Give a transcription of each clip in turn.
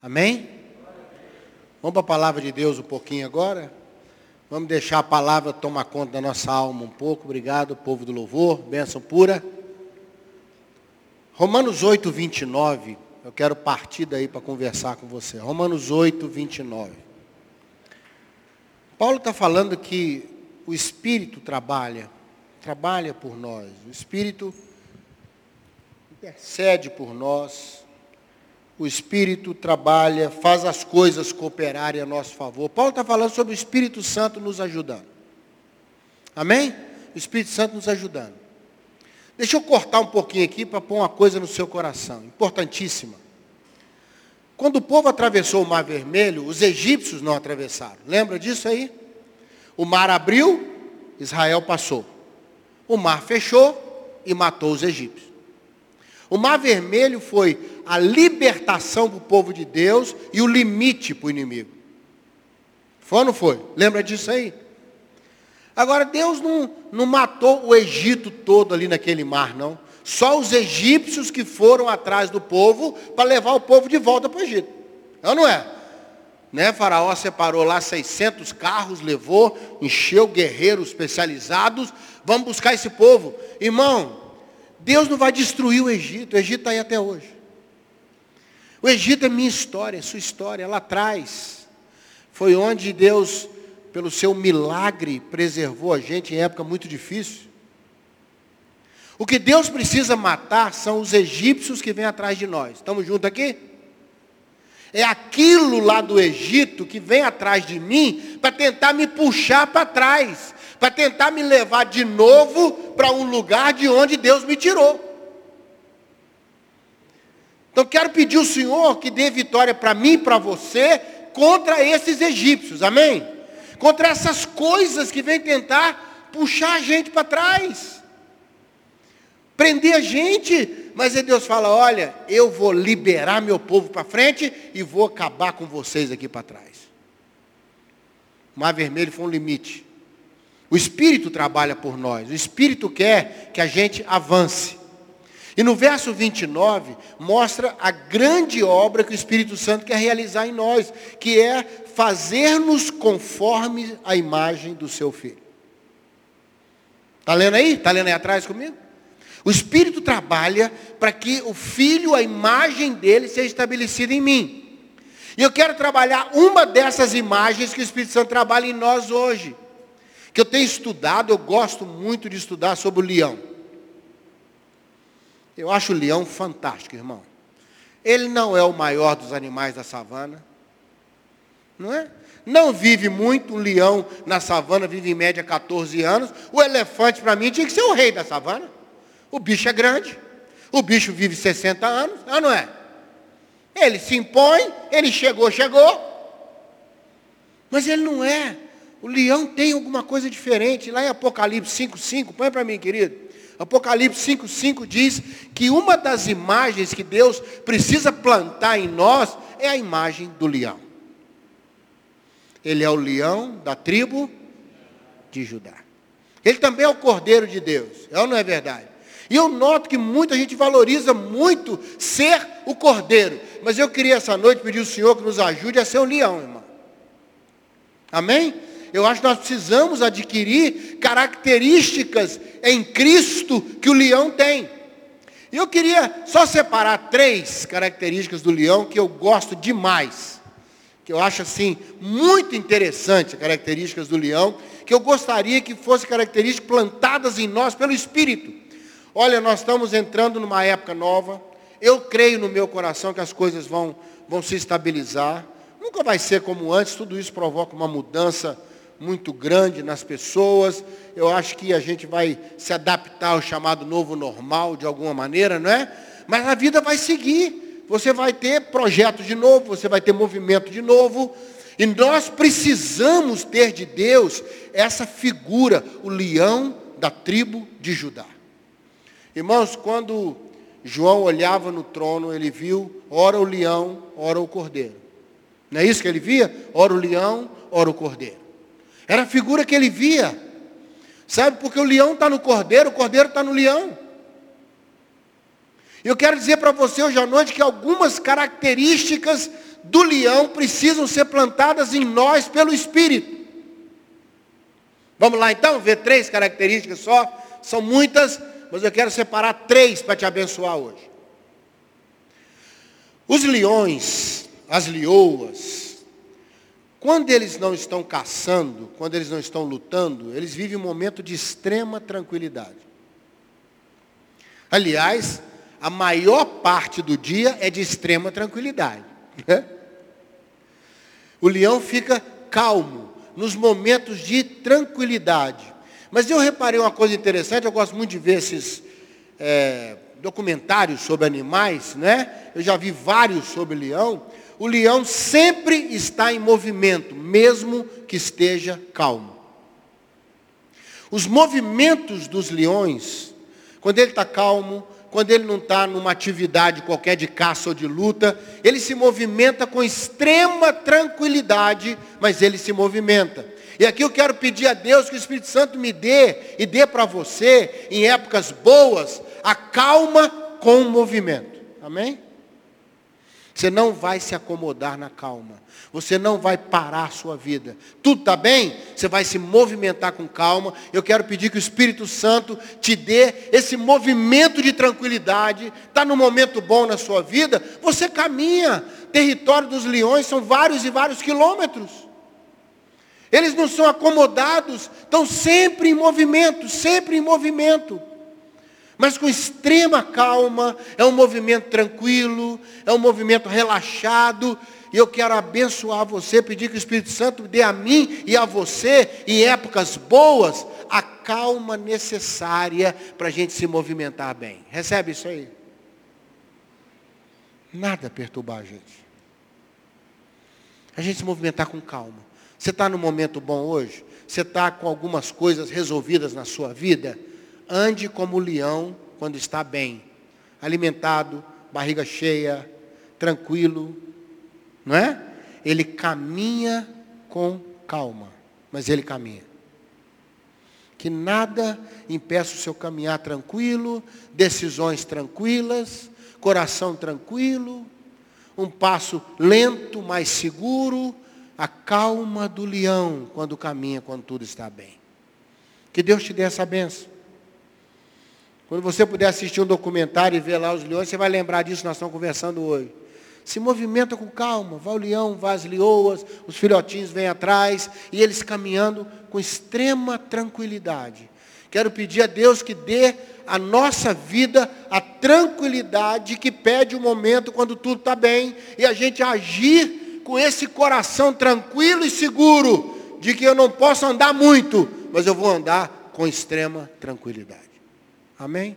Amém? Vamos para a palavra de Deus um pouquinho agora. Vamos deixar a palavra tomar conta da nossa alma um pouco. Obrigado, povo do louvor. Bênção pura. Romanos 8, 29. Eu quero partir daí para conversar com você. Romanos 8, 29. Paulo está falando que o Espírito trabalha, trabalha por nós. O Espírito intercede por nós o Espírito trabalha, faz as coisas cooperarem a nosso favor. Paulo está falando sobre o Espírito Santo nos ajudando. Amém? O Espírito Santo nos ajudando. Deixa eu cortar um pouquinho aqui para pôr uma coisa no seu coração, importantíssima. Quando o povo atravessou o Mar Vermelho, os egípcios não atravessaram. Lembra disso aí? O mar abriu, Israel passou. O mar fechou e matou os egípcios. O Mar Vermelho foi a libertação para o povo de Deus e o limite para o inimigo. Foi ou não foi? Lembra disso aí? Agora, Deus não, não matou o Egito todo ali naquele mar, não. Só os egípcios que foram atrás do povo para levar o povo de volta para o Egito. É ou não é? Né? Faraó separou lá 600 carros, levou, encheu guerreiros especializados. Vamos buscar esse povo. Irmão, Deus não vai destruir o Egito, o Egito está aí até hoje. O Egito é minha história, é sua história, lá atrás. Foi onde Deus, pelo seu milagre, preservou a gente em época muito difícil. O que Deus precisa matar são os egípcios que vêm atrás de nós. Estamos juntos aqui? É aquilo lá do Egito que vem atrás de mim para tentar me puxar para trás para tentar me levar de novo para um lugar de onde Deus me tirou. Então quero pedir ao Senhor que dê vitória para mim e para você contra esses egípcios, amém? Contra essas coisas que vêm tentar puxar a gente para trás. Prender a gente, mas aí Deus fala: olha, eu vou liberar meu povo para frente e vou acabar com vocês aqui para trás. O mar vermelho foi um limite. O Espírito trabalha por nós. O Espírito quer que a gente avance. E no verso 29, mostra a grande obra que o Espírito Santo quer realizar em nós, que é fazer-nos conforme a imagem do seu Filho. Está lendo aí? Está lendo aí atrás comigo? O Espírito trabalha para que o Filho, a imagem dele, seja estabelecida em mim. E eu quero trabalhar uma dessas imagens que o Espírito Santo trabalha em nós hoje que eu tenho estudado, eu gosto muito de estudar sobre o leão. Eu acho o leão fantástico, irmão. Ele não é o maior dos animais da savana. Não é? Não vive muito, um leão na savana vive em média 14 anos. O elefante, para mim, tinha que ser o rei da savana. O bicho é grande. O bicho vive 60 anos, ah, não é? Ele se impõe, ele chegou, chegou. Mas ele não é. O leão tem alguma coisa diferente. Lá em Apocalipse 5,5, põe para mim, querido. Apocalipse 5,5 diz que uma das imagens que Deus precisa plantar em nós é a imagem do leão. Ele é o leão da tribo de Judá. Ele também é o cordeiro de Deus. É ou não é verdade? E eu noto que muita gente valoriza muito ser o cordeiro. Mas eu queria essa noite pedir ao Senhor que nos ajude a ser o leão, irmão. Amém? Eu acho que nós precisamos adquirir características em Cristo que o leão tem. E eu queria só separar três características do leão que eu gosto demais. Que eu acho assim muito interessante as características do leão, que eu gostaria que fossem características plantadas em nós pelo Espírito. Olha, nós estamos entrando numa época nova. Eu creio no meu coração que as coisas vão, vão se estabilizar. Nunca vai ser como antes, tudo isso provoca uma mudança muito grande nas pessoas. Eu acho que a gente vai se adaptar ao chamado novo normal de alguma maneira, não é? Mas a vida vai seguir. Você vai ter projetos de novo, você vai ter movimento de novo. E nós precisamos ter de Deus essa figura, o leão da tribo de Judá. Irmãos, quando João olhava no trono, ele viu ora o leão, ora o cordeiro. Não é isso que ele via? Ora o leão, ora o cordeiro. Era a figura que ele via. Sabe, porque o leão está no cordeiro, o cordeiro está no leão. Eu quero dizer para você hoje à noite que algumas características do leão precisam ser plantadas em nós pelo Espírito. Vamos lá então, ver três características só. São muitas, mas eu quero separar três para te abençoar hoje. Os leões, as leoas, quando eles não estão caçando, quando eles não estão lutando, eles vivem um momento de extrema tranquilidade. Aliás, a maior parte do dia é de extrema tranquilidade. Né? O leão fica calmo nos momentos de tranquilidade. Mas eu reparei uma coisa interessante, eu gosto muito de ver esses é, documentários sobre animais, né? Eu já vi vários sobre leão. O leão sempre está em movimento, mesmo que esteja calmo. Os movimentos dos leões, quando ele está calmo, quando ele não está numa atividade qualquer de caça ou de luta, ele se movimenta com extrema tranquilidade, mas ele se movimenta. E aqui eu quero pedir a Deus que o Espírito Santo me dê e dê para você, em épocas boas, a calma com o movimento. Amém? Você não vai se acomodar na calma. Você não vai parar a sua vida. Tudo está bem? Você vai se movimentar com calma. Eu quero pedir que o Espírito Santo te dê esse movimento de tranquilidade. Está no momento bom na sua vida? Você caminha. Território dos leões são vários e vários quilômetros. Eles não são acomodados, estão sempre em movimento, sempre em movimento mas com extrema calma, é um movimento tranquilo, é um movimento relaxado, e eu quero abençoar você, pedir que o Espírito Santo dê a mim e a você, em épocas boas, a calma necessária para a gente se movimentar bem. Recebe isso aí? Nada perturbar a gente. A gente se movimentar com calma. Você está no momento bom hoje? Você está com algumas coisas resolvidas na sua vida? Ande como o leão quando está bem, alimentado, barriga cheia, tranquilo, não é? Ele caminha com calma, mas ele caminha. Que nada impeça o seu caminhar tranquilo, decisões tranquilas, coração tranquilo, um passo lento, mais seguro, a calma do leão quando caminha, quando tudo está bem. Que Deus te dê essa benção. Quando você puder assistir um documentário e ver lá os leões, você vai lembrar disso, nós estamos conversando hoje. Se movimenta com calma, vai o leão, vai as leoas, os filhotinhos vêm atrás, e eles caminhando com extrema tranquilidade. Quero pedir a Deus que dê à nossa vida a tranquilidade que pede o momento quando tudo está bem, e a gente agir com esse coração tranquilo e seguro, de que eu não posso andar muito, mas eu vou andar com extrema tranquilidade. Amém?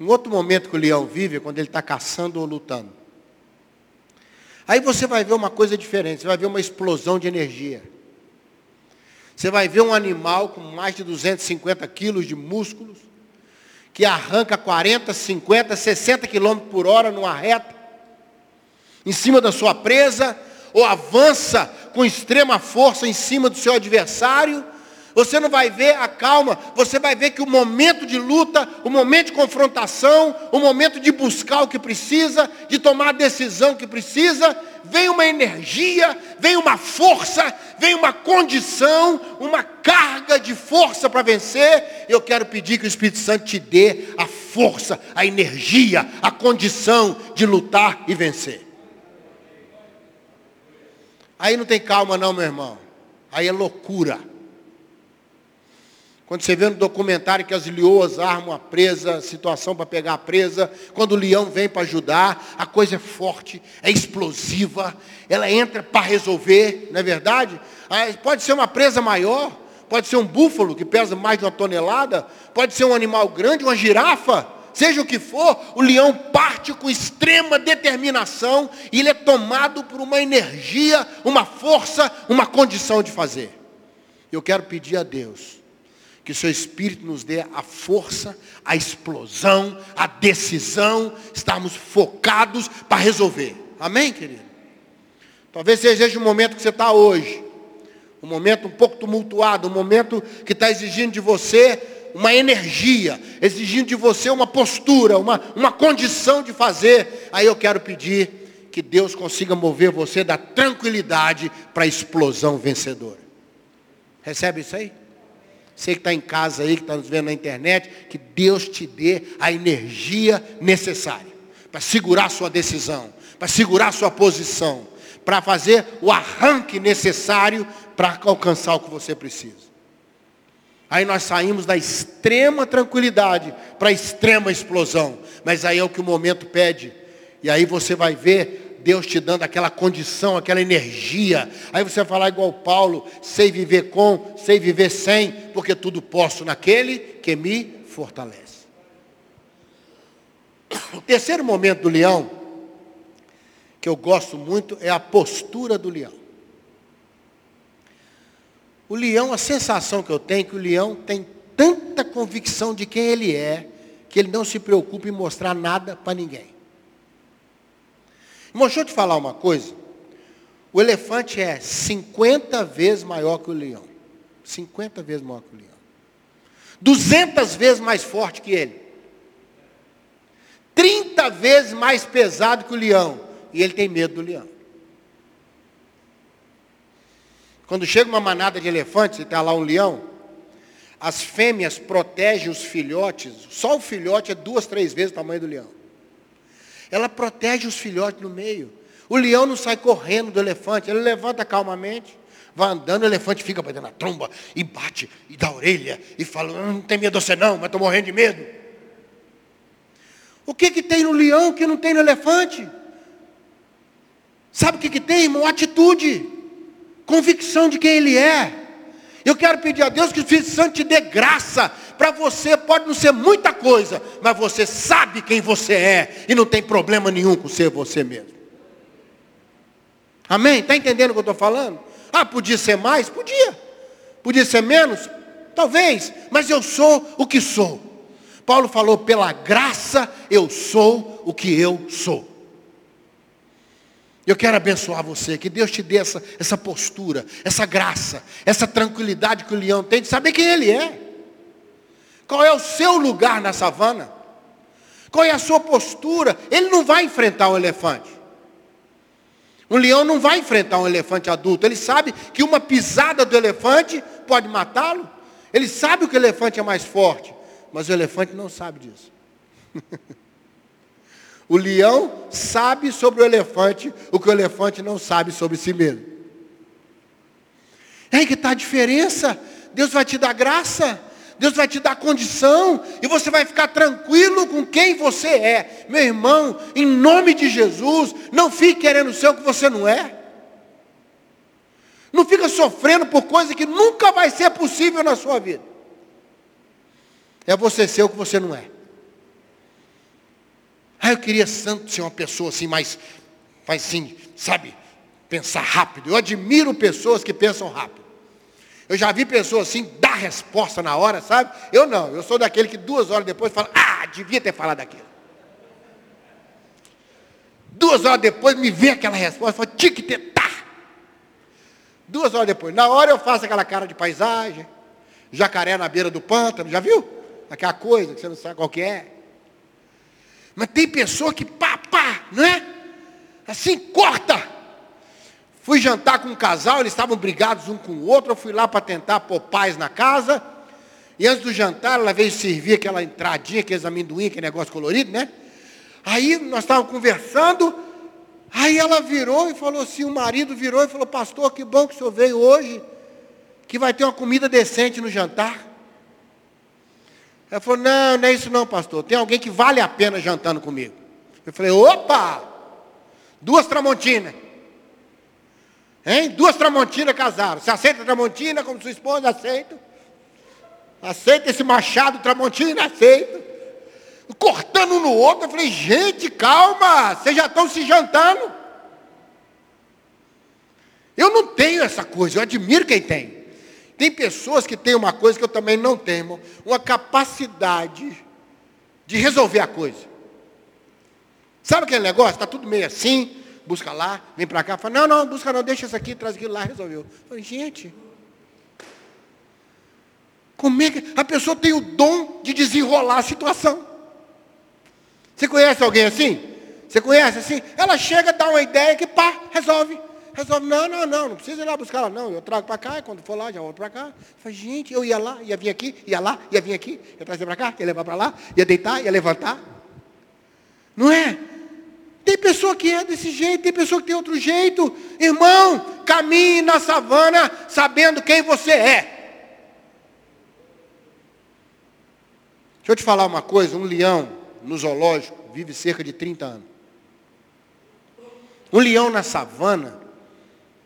Um outro momento que o leão vive é quando ele está caçando ou lutando. Aí você vai ver uma coisa diferente, você vai ver uma explosão de energia. Você vai ver um animal com mais de 250 quilos de músculos, que arranca 40, 50, 60 quilômetros por hora numa reta, em cima da sua presa, ou avança com extrema força em cima do seu adversário, você não vai ver a calma, você vai ver que o momento de luta, o momento de confrontação, o momento de buscar o que precisa, de tomar a decisão que precisa, vem uma energia, vem uma força, vem uma condição, uma carga de força para vencer. Eu quero pedir que o Espírito Santo te dê a força, a energia, a condição de lutar e vencer. Aí não tem calma não, meu irmão. Aí é loucura. Quando você vê no documentário que as leoas armam a presa, situação para pegar a presa, quando o leão vem para ajudar, a coisa é forte, é explosiva, ela entra para resolver, não é verdade? Pode ser uma presa maior, pode ser um búfalo que pesa mais de uma tonelada, pode ser um animal grande, uma girafa, seja o que for, o leão parte com extrema determinação e ele é tomado por uma energia, uma força, uma condição de fazer. Eu quero pedir a Deus que o seu Espírito nos dê a força, a explosão, a decisão, estarmos focados para resolver. Amém, querido? Talvez seja o momento que você está hoje. Um momento um pouco tumultuado, um momento que está exigindo de você uma energia, exigindo de você uma postura, uma, uma condição de fazer. Aí eu quero pedir que Deus consiga mover você da tranquilidade para a explosão vencedora. Recebe isso aí? Você que está em casa aí, que está nos vendo na internet, que Deus te dê a energia necessária para segurar sua decisão, para segurar sua posição, para fazer o arranque necessário para alcançar o que você precisa. Aí nós saímos da extrema tranquilidade para a extrema explosão. Mas aí é o que o momento pede. E aí você vai ver Deus te dando aquela condição, aquela energia. Aí você vai falar igual Paulo, sei viver com, sei viver sem, porque tudo posso naquele que me fortalece. O terceiro momento do leão, que eu gosto muito, é a postura do leão. O leão, a sensação que eu tenho é que o leão tem tanta convicção de quem ele é, que ele não se preocupa em mostrar nada para ninguém. Irmão, deixa eu te falar uma coisa. O elefante é 50 vezes maior que o leão. 50 vezes maior que o leão. 200 vezes mais forte que ele. 30 vezes mais pesado que o leão. E ele tem medo do leão. Quando chega uma manada de elefantes e está lá um leão, as fêmeas protegem os filhotes, só o filhote é duas, três vezes o tamanho do leão. Ela protege os filhotes no meio. O leão não sai correndo do elefante, ele levanta calmamente, vai andando, o elefante fica batendo na tromba e bate e dá a orelha e fala, não tem medo de você não, mas estou morrendo de medo. O que, que tem no leão que não tem no elefante? Sabe o que, que tem, irmão? Atitude convicção de quem Ele é. Eu quero pedir a Deus que o Espírito Santo te dê graça. Para você pode não ser muita coisa, mas você sabe quem você é. E não tem problema nenhum com ser você mesmo. Amém? Está entendendo o que eu estou falando? Ah, podia ser mais? Podia. Podia ser menos? Talvez. Mas eu sou o que sou. Paulo falou, pela graça eu sou o que eu sou. Eu quero abençoar você, que Deus te dê essa, essa postura, essa graça, essa tranquilidade que o leão tem de saber quem ele é. Qual é o seu lugar na savana? Qual é a sua postura? Ele não vai enfrentar um elefante. Um leão não vai enfrentar um elefante adulto. Ele sabe que uma pisada do elefante pode matá-lo. Ele sabe que o elefante é mais forte. Mas o elefante não sabe disso. O leão sabe sobre o elefante o que o elefante não sabe sobre si mesmo. É aí que está a diferença. Deus vai te dar graça. Deus vai te dar condição e você vai ficar tranquilo com quem você é. Meu irmão, em nome de Jesus, não fique querendo ser o que você não é. Não fica sofrendo por coisa que nunca vai ser possível na sua vida. É você ser o que você não é. Ah, eu queria tanto ser uma pessoa assim, mais, mais assim, sabe, pensar rápido. Eu admiro pessoas que pensam rápido. Eu já vi pessoas assim, dar resposta na hora, sabe? Eu não, eu sou daquele que duas horas depois fala, ah, devia ter falado aquilo. Duas horas depois me vê aquela resposta, fala, tinha que ter, tá. Duas horas depois, na hora eu faço aquela cara de paisagem, jacaré na beira do pântano, já viu? Aquela coisa que você não sabe qual que é. Mas tem pessoa que pá, pá, não é? Assim, corta. Fui jantar com um casal, eles estavam brigados um com o outro, eu fui lá para tentar pôr paz na casa. E antes do jantar, ela veio servir aquela entradinha, aqueles amendoim, aquele negócio colorido, né? Aí nós estávamos conversando, aí ela virou e falou assim, o marido virou e falou, pastor, que bom que o senhor veio hoje, que vai ter uma comida decente no jantar. Ela falou, não, não é isso não, pastor. Tem alguém que vale a pena jantando comigo. Eu falei, opa! Duas tramontinas. Hein? Duas tramontinas casaram. Você aceita a tramontina como sua esposa? Aceito. Aceita esse machado tramontina? Aceito. Cortando um no outro. Eu falei, gente, calma. Vocês já estão se jantando. Eu não tenho essa coisa. Eu admiro quem tem. Tem pessoas que têm uma coisa que eu também não tenho, uma capacidade de resolver a coisa. Sabe aquele negócio? Está tudo meio assim, busca lá, vem para cá, fala, não, não, busca não, deixa isso aqui, traz aquilo lá, resolveu. Eu falei, gente, como é que a pessoa tem o dom de desenrolar a situação? Você conhece alguém assim? Você conhece assim? Ela chega, dá uma ideia que pá, resolve. Resolve, não, não, não, não precisa ir lá buscar ela, não. Eu trago para cá, quando for lá, já volto para cá. Falei, gente, eu ia lá, ia vir aqui, ia lá, ia vir aqui, ia trazer para cá, ia levar para lá, ia deitar, ia levantar. Não é? Tem pessoa que é desse jeito, tem pessoa que tem outro jeito. Irmão, caminhe na savana sabendo quem você é. Deixa eu te falar uma coisa, um leão no zoológico vive cerca de 30 anos. Um leão na savana,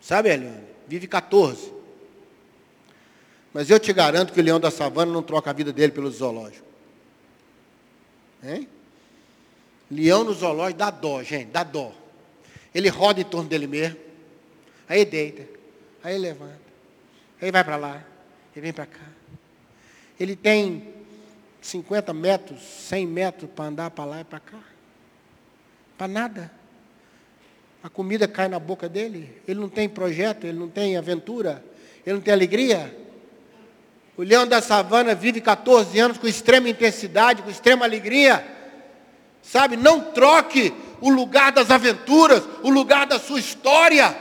sabe, Eliane, vive 14. Mas eu te garanto que o leão da savana não troca a vida dele pelo zoológico. Hein? Leão no zoológico dá dó, gente, dá dó. Ele roda em torno dele mesmo. Aí deita. Aí levanta. Aí vai para lá. Ele vem para cá. Ele tem 50 metros, 100 metros para andar para lá e para cá. Para nada. A comida cai na boca dele. Ele não tem projeto, ele não tem aventura, ele não tem alegria. O leão da savana vive 14 anos com extrema intensidade, com extrema alegria. Sabe, não troque o lugar das aventuras, o lugar da sua história,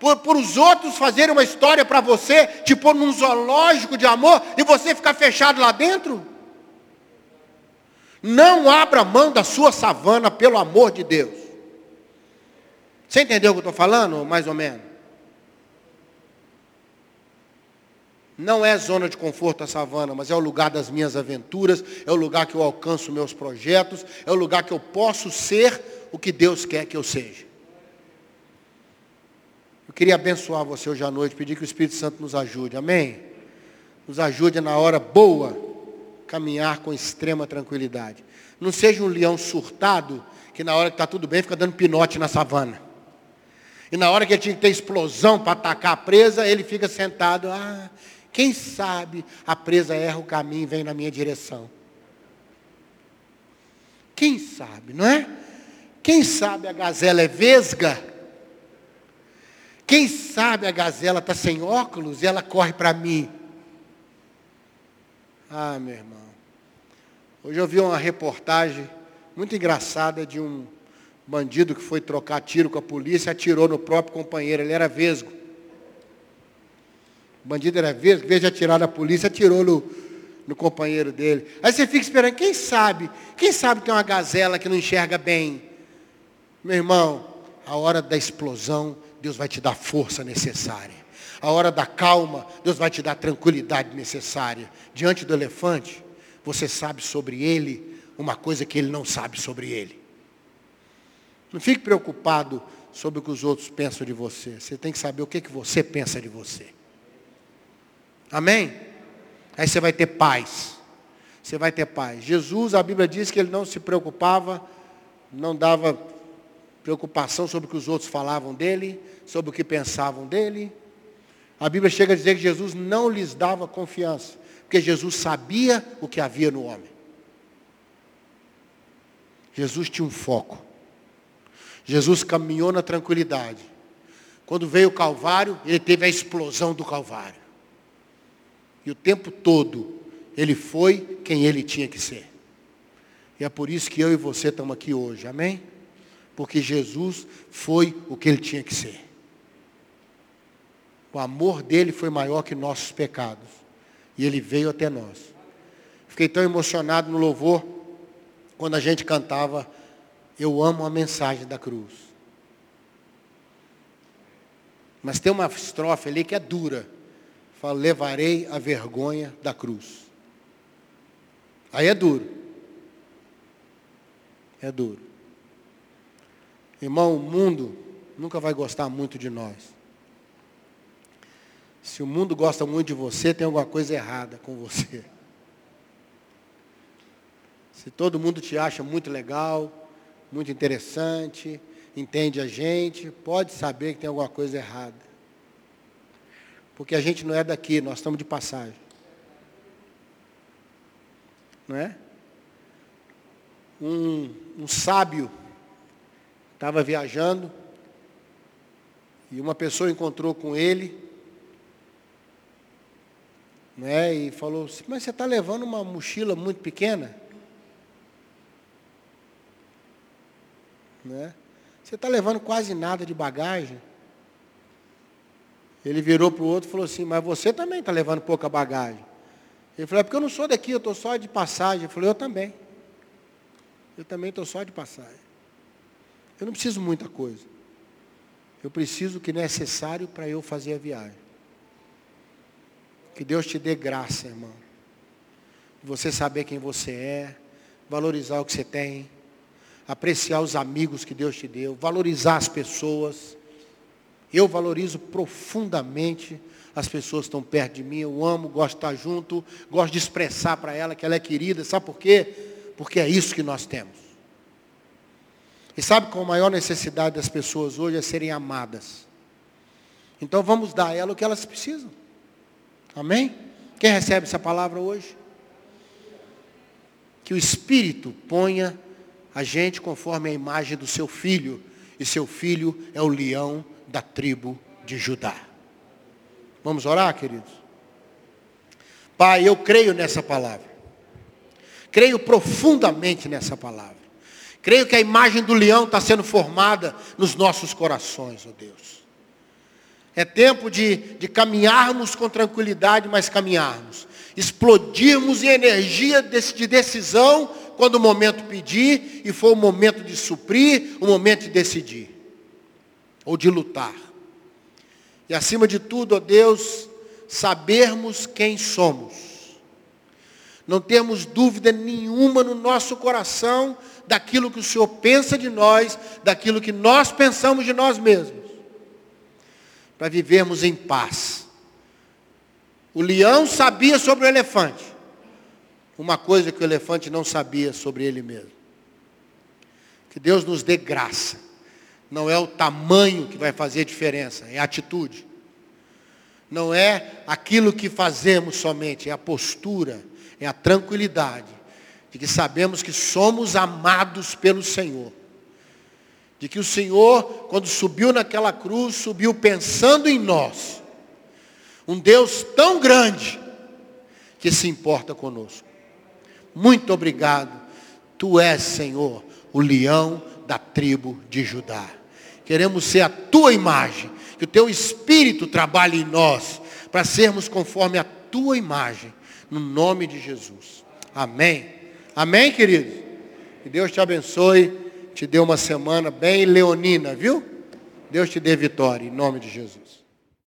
por, por os outros fazerem uma história para você, te pôr num zoológico de amor e você ficar fechado lá dentro. Não abra mão da sua savana, pelo amor de Deus. Você entendeu o que eu estou falando, mais ou menos? Não é zona de conforto a savana, mas é o lugar das minhas aventuras, é o lugar que eu alcanço meus projetos, é o lugar que eu posso ser o que Deus quer que eu seja. Eu queria abençoar você hoje à noite, pedir que o Espírito Santo nos ajude, amém? Nos ajude na hora boa, caminhar com extrema tranquilidade. Não seja um leão surtado, que na hora que está tudo bem, fica dando pinote na savana. E na hora que ele tinha que ter explosão para atacar a presa, ele fica sentado, ah, quem sabe a presa erra o caminho e vem na minha direção. Quem sabe, não é? Quem sabe a gazela é vesga? Quem sabe a gazela está sem óculos e ela corre para mim? Ah, meu irmão. Hoje eu vi uma reportagem muito engraçada de um bandido que foi trocar tiro com a polícia atirou no próprio companheiro. Ele era vesgo. O bandido era vesgo, em vez de atirar na polícia, atirou no, no companheiro dele. Aí você fica esperando, quem sabe? Quem sabe tem uma gazela que não enxerga bem? Meu irmão, a hora da explosão, Deus vai te dar força necessária. A hora da calma, Deus vai te dar tranquilidade necessária. Diante do elefante, você sabe sobre ele uma coisa que ele não sabe sobre ele. Não fique preocupado sobre o que os outros pensam de você. Você tem que saber o que, que você pensa de você. Amém? Aí você vai ter paz. Você vai ter paz. Jesus, a Bíblia diz que ele não se preocupava, não dava preocupação sobre o que os outros falavam dele, sobre o que pensavam dele. A Bíblia chega a dizer que Jesus não lhes dava confiança, porque Jesus sabia o que havia no homem. Jesus tinha um foco. Jesus caminhou na tranquilidade. Quando veio o Calvário, ele teve a explosão do Calvário. E o tempo todo, ele foi quem ele tinha que ser. E é por isso que eu e você estamos aqui hoje, amém? Porque Jesus foi o que ele tinha que ser. O amor dele foi maior que nossos pecados. E ele veio até nós. Fiquei tão emocionado no louvor, quando a gente cantava, Eu amo a mensagem da cruz. Mas tem uma estrofe ali que é dura. Fala, levarei a vergonha da cruz. Aí é duro. É duro. Irmão, o mundo nunca vai gostar muito de nós. Se o mundo gosta muito de você, tem alguma coisa errada com você. Se todo mundo te acha muito legal, muito interessante, entende a gente, pode saber que tem alguma coisa errada. Porque a gente não é daqui, nós estamos de passagem. Não é? Um, um sábio estava viajando e uma pessoa encontrou com ele né, e falou assim, mas você está levando uma mochila muito pequena? Né? Você está levando quase nada de bagagem. Ele virou para o outro e falou assim, mas você também está levando pouca bagagem. Ele falou, é porque eu não sou daqui, eu estou só de passagem. Ele falou, eu também. Eu também estou só de passagem. Eu não preciso muita coisa. Eu preciso o que é necessário para eu fazer a viagem. Que Deus te dê graça, irmão. Você saber quem você é, valorizar o que você tem, apreciar os amigos que Deus te deu, valorizar as pessoas. Eu valorizo profundamente as pessoas que estão perto de mim, eu amo, gosto de estar junto, gosto de expressar para ela que ela é querida. Sabe por quê? Porque é isso que nós temos. E sabe qual a maior necessidade das pessoas hoje é serem amadas. Então vamos dar a elas o que elas precisam. Amém? Quem recebe essa palavra hoje? Que o Espírito ponha a gente conforme a imagem do seu filho. E seu filho é o leão da tribo de Judá. Vamos orar, queridos? Pai, eu creio nessa palavra. Creio profundamente nessa palavra. Creio que a imagem do leão está sendo formada nos nossos corações, ó oh Deus. É tempo de, de caminharmos com tranquilidade, mas caminharmos. Explodirmos em energia de decisão quando o momento pedir e for o momento de suprir, o momento de decidir. Ou de lutar. E acima de tudo, ó Deus, sabermos quem somos. Não temos dúvida nenhuma no nosso coração daquilo que o Senhor pensa de nós, daquilo que nós pensamos de nós mesmos. Para vivermos em paz. O leão sabia sobre o elefante. Uma coisa que o elefante não sabia sobre ele mesmo. Que Deus nos dê graça não é o tamanho que vai fazer diferença, é a atitude. Não é aquilo que fazemos somente, é a postura, é a tranquilidade de que sabemos que somos amados pelo Senhor. De que o Senhor, quando subiu naquela cruz, subiu pensando em nós. Um Deus tão grande que se importa conosco. Muito obrigado. Tu és, Senhor, o leão da tribo de Judá. Queremos ser a tua imagem. Que o teu espírito trabalhe em nós. Para sermos conforme a tua imagem. No nome de Jesus. Amém. Amém, querido? Que Deus te abençoe. Te dê uma semana bem leonina, viu? Deus te dê vitória. Em nome de Jesus.